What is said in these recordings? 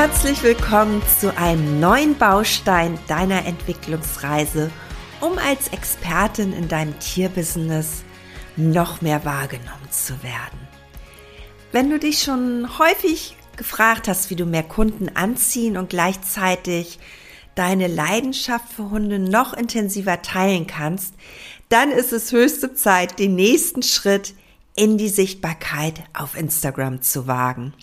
Herzlich willkommen zu einem neuen Baustein deiner Entwicklungsreise, um als Expertin in deinem Tierbusiness noch mehr wahrgenommen zu werden. Wenn du dich schon häufig gefragt hast, wie du mehr Kunden anziehen und gleichzeitig deine Leidenschaft für Hunde noch intensiver teilen kannst, dann ist es höchste Zeit, den nächsten Schritt in die Sichtbarkeit auf Instagram zu wagen.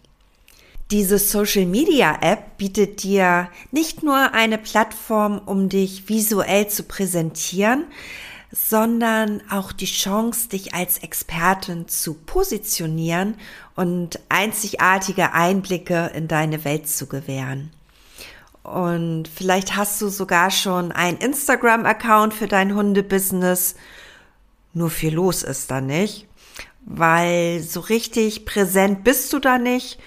Diese Social Media App bietet dir nicht nur eine Plattform, um dich visuell zu präsentieren, sondern auch die Chance, dich als Expertin zu positionieren und einzigartige Einblicke in deine Welt zu gewähren. Und vielleicht hast du sogar schon einen Instagram-Account für dein Hundebusiness. Nur viel los ist da nicht, weil so richtig präsent bist du da nicht.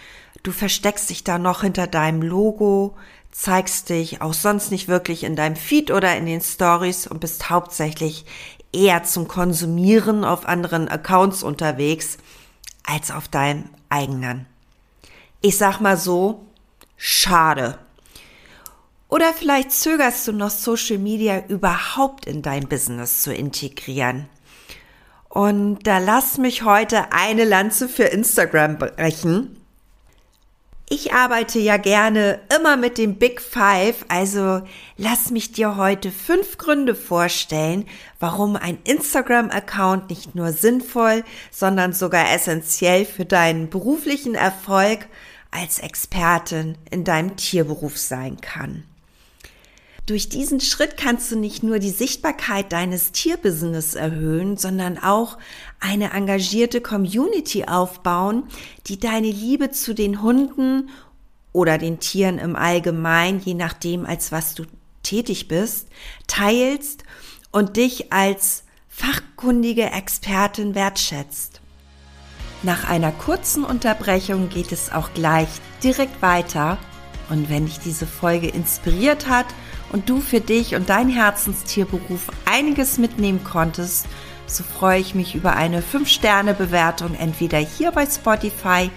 Du versteckst dich da noch hinter deinem Logo, zeigst dich auch sonst nicht wirklich in deinem Feed oder in den Stories und bist hauptsächlich eher zum Konsumieren auf anderen Accounts unterwegs als auf deinem eigenen. Ich sag mal so, schade. Oder vielleicht zögerst du noch Social Media überhaupt in dein Business zu integrieren. Und da lass mich heute eine Lanze für Instagram brechen. Ich arbeite ja gerne immer mit dem Big Five, also lass mich dir heute fünf Gründe vorstellen, warum ein Instagram-Account nicht nur sinnvoll, sondern sogar essentiell für deinen beruflichen Erfolg als Expertin in deinem Tierberuf sein kann. Durch diesen Schritt kannst du nicht nur die Sichtbarkeit deines Tierbusiness erhöhen, sondern auch eine engagierte Community aufbauen, die deine Liebe zu den Hunden oder den Tieren im Allgemeinen, je nachdem, als was du tätig bist, teilst und dich als fachkundige Expertin wertschätzt. Nach einer kurzen Unterbrechung geht es auch gleich direkt weiter. Und wenn dich diese Folge inspiriert hat und du für dich und dein Herzenstierberuf einiges mitnehmen konntest, so freue ich mich über eine 5-Sterne-Bewertung entweder hier bei Spotify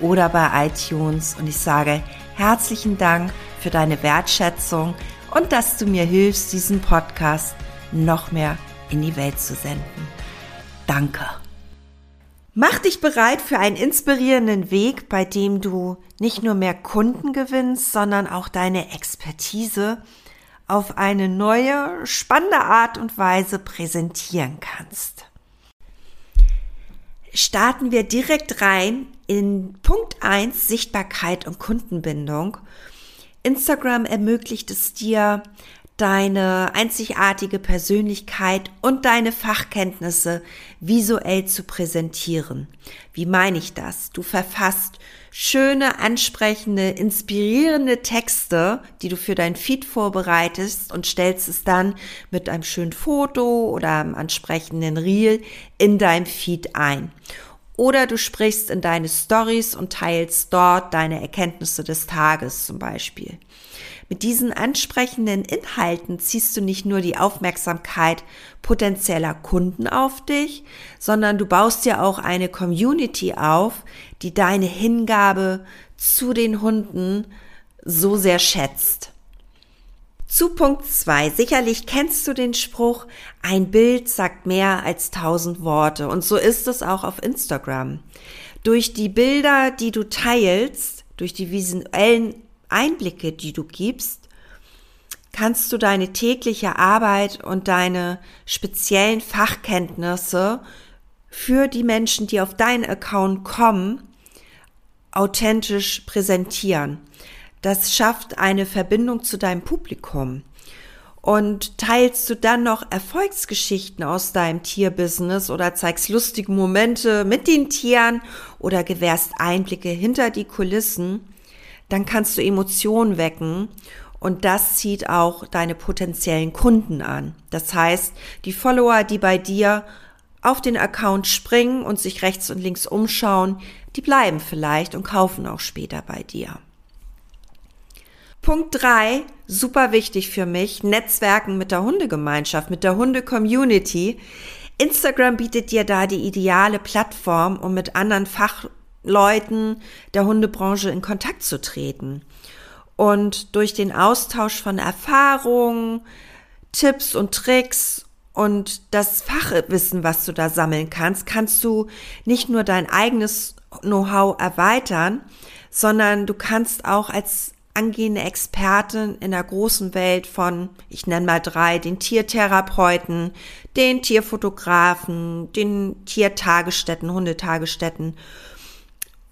oder bei iTunes. Und ich sage herzlichen Dank für deine Wertschätzung und dass du mir hilfst, diesen Podcast noch mehr in die Welt zu senden. Danke. Mach dich bereit für einen inspirierenden Weg, bei dem du nicht nur mehr Kunden gewinnst, sondern auch deine Expertise auf eine neue, spannende Art und Weise präsentieren kannst. Starten wir direkt rein in Punkt 1 Sichtbarkeit und Kundenbindung. Instagram ermöglicht es dir, deine einzigartige Persönlichkeit und deine Fachkenntnisse visuell zu präsentieren. Wie meine ich das? Du verfasst schöne, ansprechende, inspirierende Texte, die du für dein Feed vorbereitest und stellst es dann mit einem schönen Foto oder einem ansprechenden Reel in deinem Feed ein. Oder du sprichst in deine Stories und teilst dort deine Erkenntnisse des Tages zum Beispiel. Mit diesen ansprechenden Inhalten ziehst du nicht nur die Aufmerksamkeit potenzieller Kunden auf dich, sondern du baust ja auch eine Community auf, die deine Hingabe zu den Hunden so sehr schätzt. Zu Punkt zwei. Sicherlich kennst du den Spruch, ein Bild sagt mehr als tausend Worte. Und so ist es auch auf Instagram. Durch die Bilder, die du teilst, durch die visuellen Einblicke, die du gibst, kannst du deine tägliche Arbeit und deine speziellen Fachkenntnisse für die Menschen, die auf deinen Account kommen, authentisch präsentieren. Das schafft eine Verbindung zu deinem Publikum. Und teilst du dann noch Erfolgsgeschichten aus deinem Tierbusiness oder zeigst lustige Momente mit den Tieren oder gewährst Einblicke hinter die Kulissen, dann kannst du Emotionen wecken und das zieht auch deine potenziellen Kunden an. Das heißt, die Follower, die bei dir auf den Account springen und sich rechts und links umschauen, die bleiben vielleicht und kaufen auch später bei dir. Punkt drei, super wichtig für mich, Netzwerken mit der Hundegemeinschaft, mit der Hunde-Community. Instagram bietet dir da die ideale Plattform, um mit anderen Fachleuten der Hundebranche in Kontakt zu treten. Und durch den Austausch von Erfahrungen, Tipps und Tricks und das Fachwissen, was du da sammeln kannst, kannst du nicht nur dein eigenes Know-how erweitern, sondern du kannst auch als angehende Expertin in der großen Welt von, ich nenne mal drei, den Tiertherapeuten, den Tierfotografen, den Tiertagesstätten, Hundetagesstätten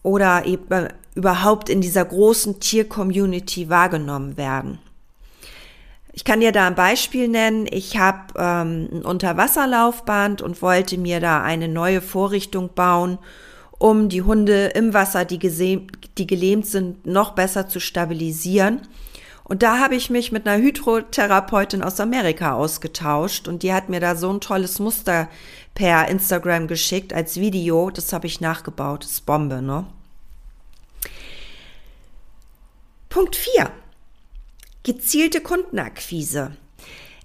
oder eben überhaupt in dieser großen Tiercommunity wahrgenommen werden. Ich kann dir da ein Beispiel nennen. Ich habe ähm, ein Unterwasserlaufband und wollte mir da eine neue Vorrichtung bauen um die Hunde im Wasser, die, die gelähmt sind, noch besser zu stabilisieren. Und da habe ich mich mit einer Hydrotherapeutin aus Amerika ausgetauscht und die hat mir da so ein tolles Muster per Instagram geschickt als Video. Das habe ich nachgebaut. Das ist Bombe, ne? Punkt 4. Gezielte Kundenakquise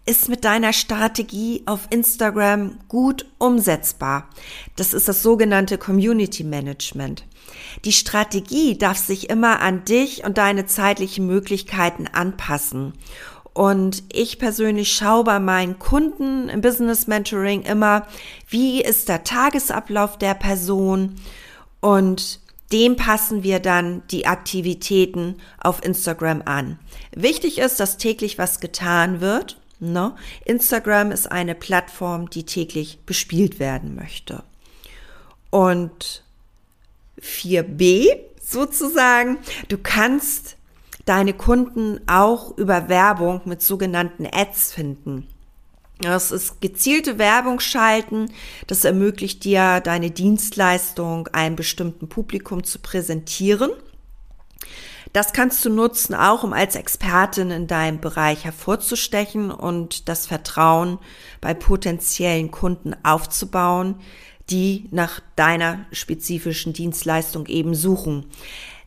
ist mit deiner Strategie auf Instagram gut umsetzbar. Das ist das sogenannte Community Management. Die Strategie darf sich immer an dich und deine zeitlichen Möglichkeiten anpassen. Und ich persönlich schaue bei meinen Kunden im Business Mentoring immer, wie ist der Tagesablauf der Person und dem passen wir dann die Aktivitäten auf Instagram an. Wichtig ist, dass täglich was getan wird No? Instagram ist eine Plattform, die täglich bespielt werden möchte. Und 4b sozusagen, du kannst deine Kunden auch über Werbung mit sogenannten Ads finden. Das ist gezielte Werbung schalten. Das ermöglicht dir, deine Dienstleistung einem bestimmten Publikum zu präsentieren. Das kannst du nutzen, auch um als Expertin in deinem Bereich hervorzustechen und das Vertrauen bei potenziellen Kunden aufzubauen, die nach deiner spezifischen Dienstleistung eben suchen.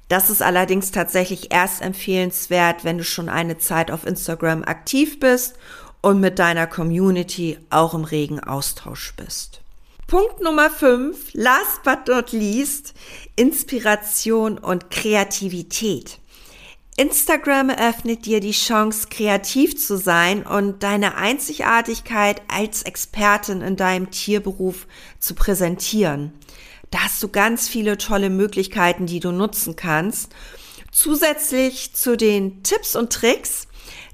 Das ist allerdings tatsächlich erst empfehlenswert, wenn du schon eine Zeit auf Instagram aktiv bist und mit deiner Community auch im regen Austausch bist. Punkt Nummer 5, last but not least, Inspiration und Kreativität. Instagram eröffnet dir die Chance, kreativ zu sein und deine Einzigartigkeit als Expertin in deinem Tierberuf zu präsentieren. Da hast du ganz viele tolle Möglichkeiten, die du nutzen kannst. Zusätzlich zu den Tipps und Tricks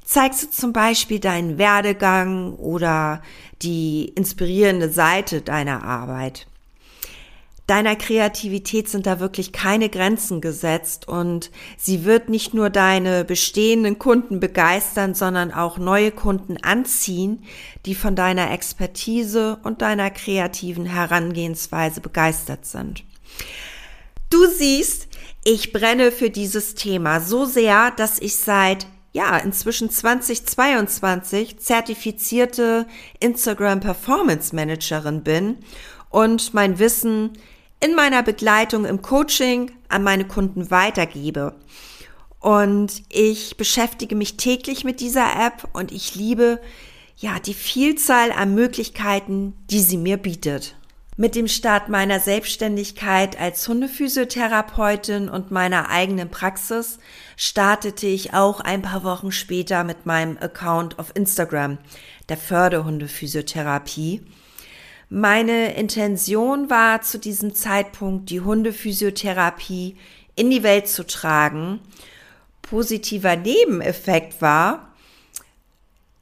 zeigst du zum Beispiel deinen Werdegang oder die inspirierende Seite deiner Arbeit. Deiner Kreativität sind da wirklich keine Grenzen gesetzt und sie wird nicht nur deine bestehenden Kunden begeistern, sondern auch neue Kunden anziehen, die von deiner Expertise und deiner kreativen Herangehensweise begeistert sind. Du siehst, ich brenne für dieses Thema so sehr, dass ich seit ja, inzwischen 2022 zertifizierte Instagram Performance Managerin bin und mein Wissen in meiner Begleitung im Coaching an meine Kunden weitergebe. Und ich beschäftige mich täglich mit dieser App und ich liebe ja die Vielzahl an Möglichkeiten, die sie mir bietet. Mit dem Start meiner Selbstständigkeit als Hundephysiotherapeutin und meiner eigenen Praxis startete ich auch ein paar Wochen später mit meinem Account auf Instagram, der Förderhundephysiotherapie. Meine Intention war zu diesem Zeitpunkt, die Hundephysiotherapie in die Welt zu tragen. Positiver Nebeneffekt war,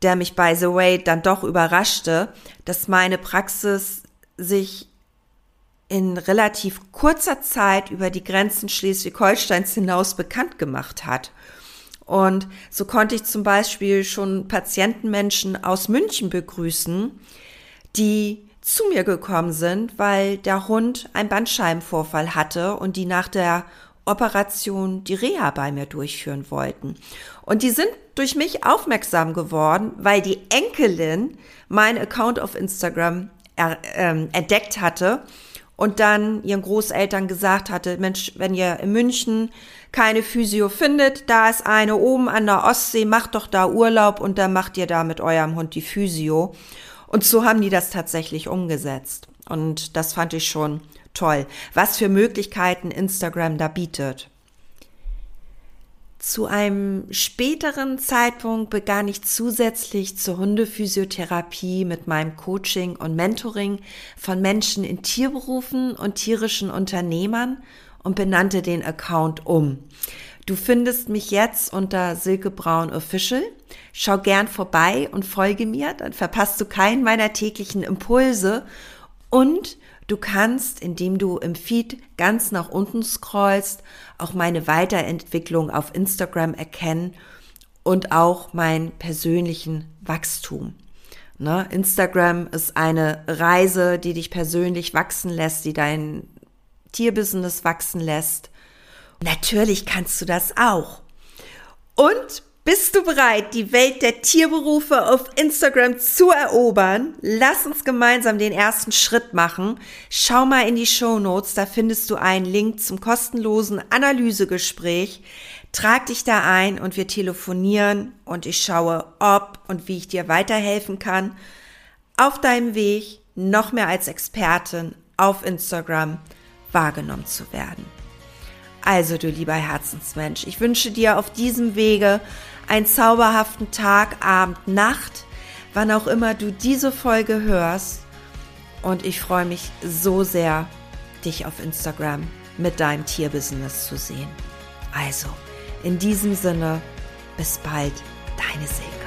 der mich by the way dann doch überraschte, dass meine Praxis sich in relativ kurzer Zeit über die Grenzen Schleswig-Holsteins hinaus bekannt gemacht hat. Und so konnte ich zum Beispiel schon Patientenmenschen aus München begrüßen, die zu mir gekommen sind, weil der Hund einen Bandscheibenvorfall hatte und die nach der Operation die Reha bei mir durchführen wollten. Und die sind durch mich aufmerksam geworden, weil die Enkelin meinen Account auf Instagram er, ähm, entdeckt hatte und dann ihren Großeltern gesagt hatte, Mensch, wenn ihr in München keine Physio findet, da ist eine oben an der Ostsee, macht doch da Urlaub und dann macht ihr da mit eurem Hund die Physio. Und so haben die das tatsächlich umgesetzt. Und das fand ich schon toll, was für Möglichkeiten Instagram da bietet. Zu einem späteren Zeitpunkt begann ich zusätzlich zur Hundephysiotherapie mit meinem Coaching und Mentoring von Menschen in Tierberufen und tierischen Unternehmern und benannte den Account um. Du findest mich jetzt unter Silke Braun Official. Schau gern vorbei und folge mir, dann verpasst du keinen meiner täglichen Impulse und Du kannst, indem du im Feed ganz nach unten scrollst, auch meine Weiterentwicklung auf Instagram erkennen und auch meinen persönlichen Wachstum. Ne? Instagram ist eine Reise, die dich persönlich wachsen lässt, die dein Tierbusiness wachsen lässt. Natürlich kannst du das auch. Und bist du bereit, die Welt der Tierberufe auf Instagram zu erobern? Lass uns gemeinsam den ersten Schritt machen. Schau mal in die Show Notes, da findest du einen Link zum kostenlosen Analysegespräch. Trag dich da ein und wir telefonieren und ich schaue, ob und wie ich dir weiterhelfen kann, auf deinem Weg noch mehr als Expertin auf Instagram wahrgenommen zu werden. Also, du lieber Herzensmensch, ich wünsche dir auf diesem Wege einen zauberhaften Tag, Abend, Nacht, wann auch immer du diese Folge hörst. Und ich freue mich so sehr, dich auf Instagram mit deinem Tierbusiness zu sehen. Also, in diesem Sinne, bis bald, deine Silke.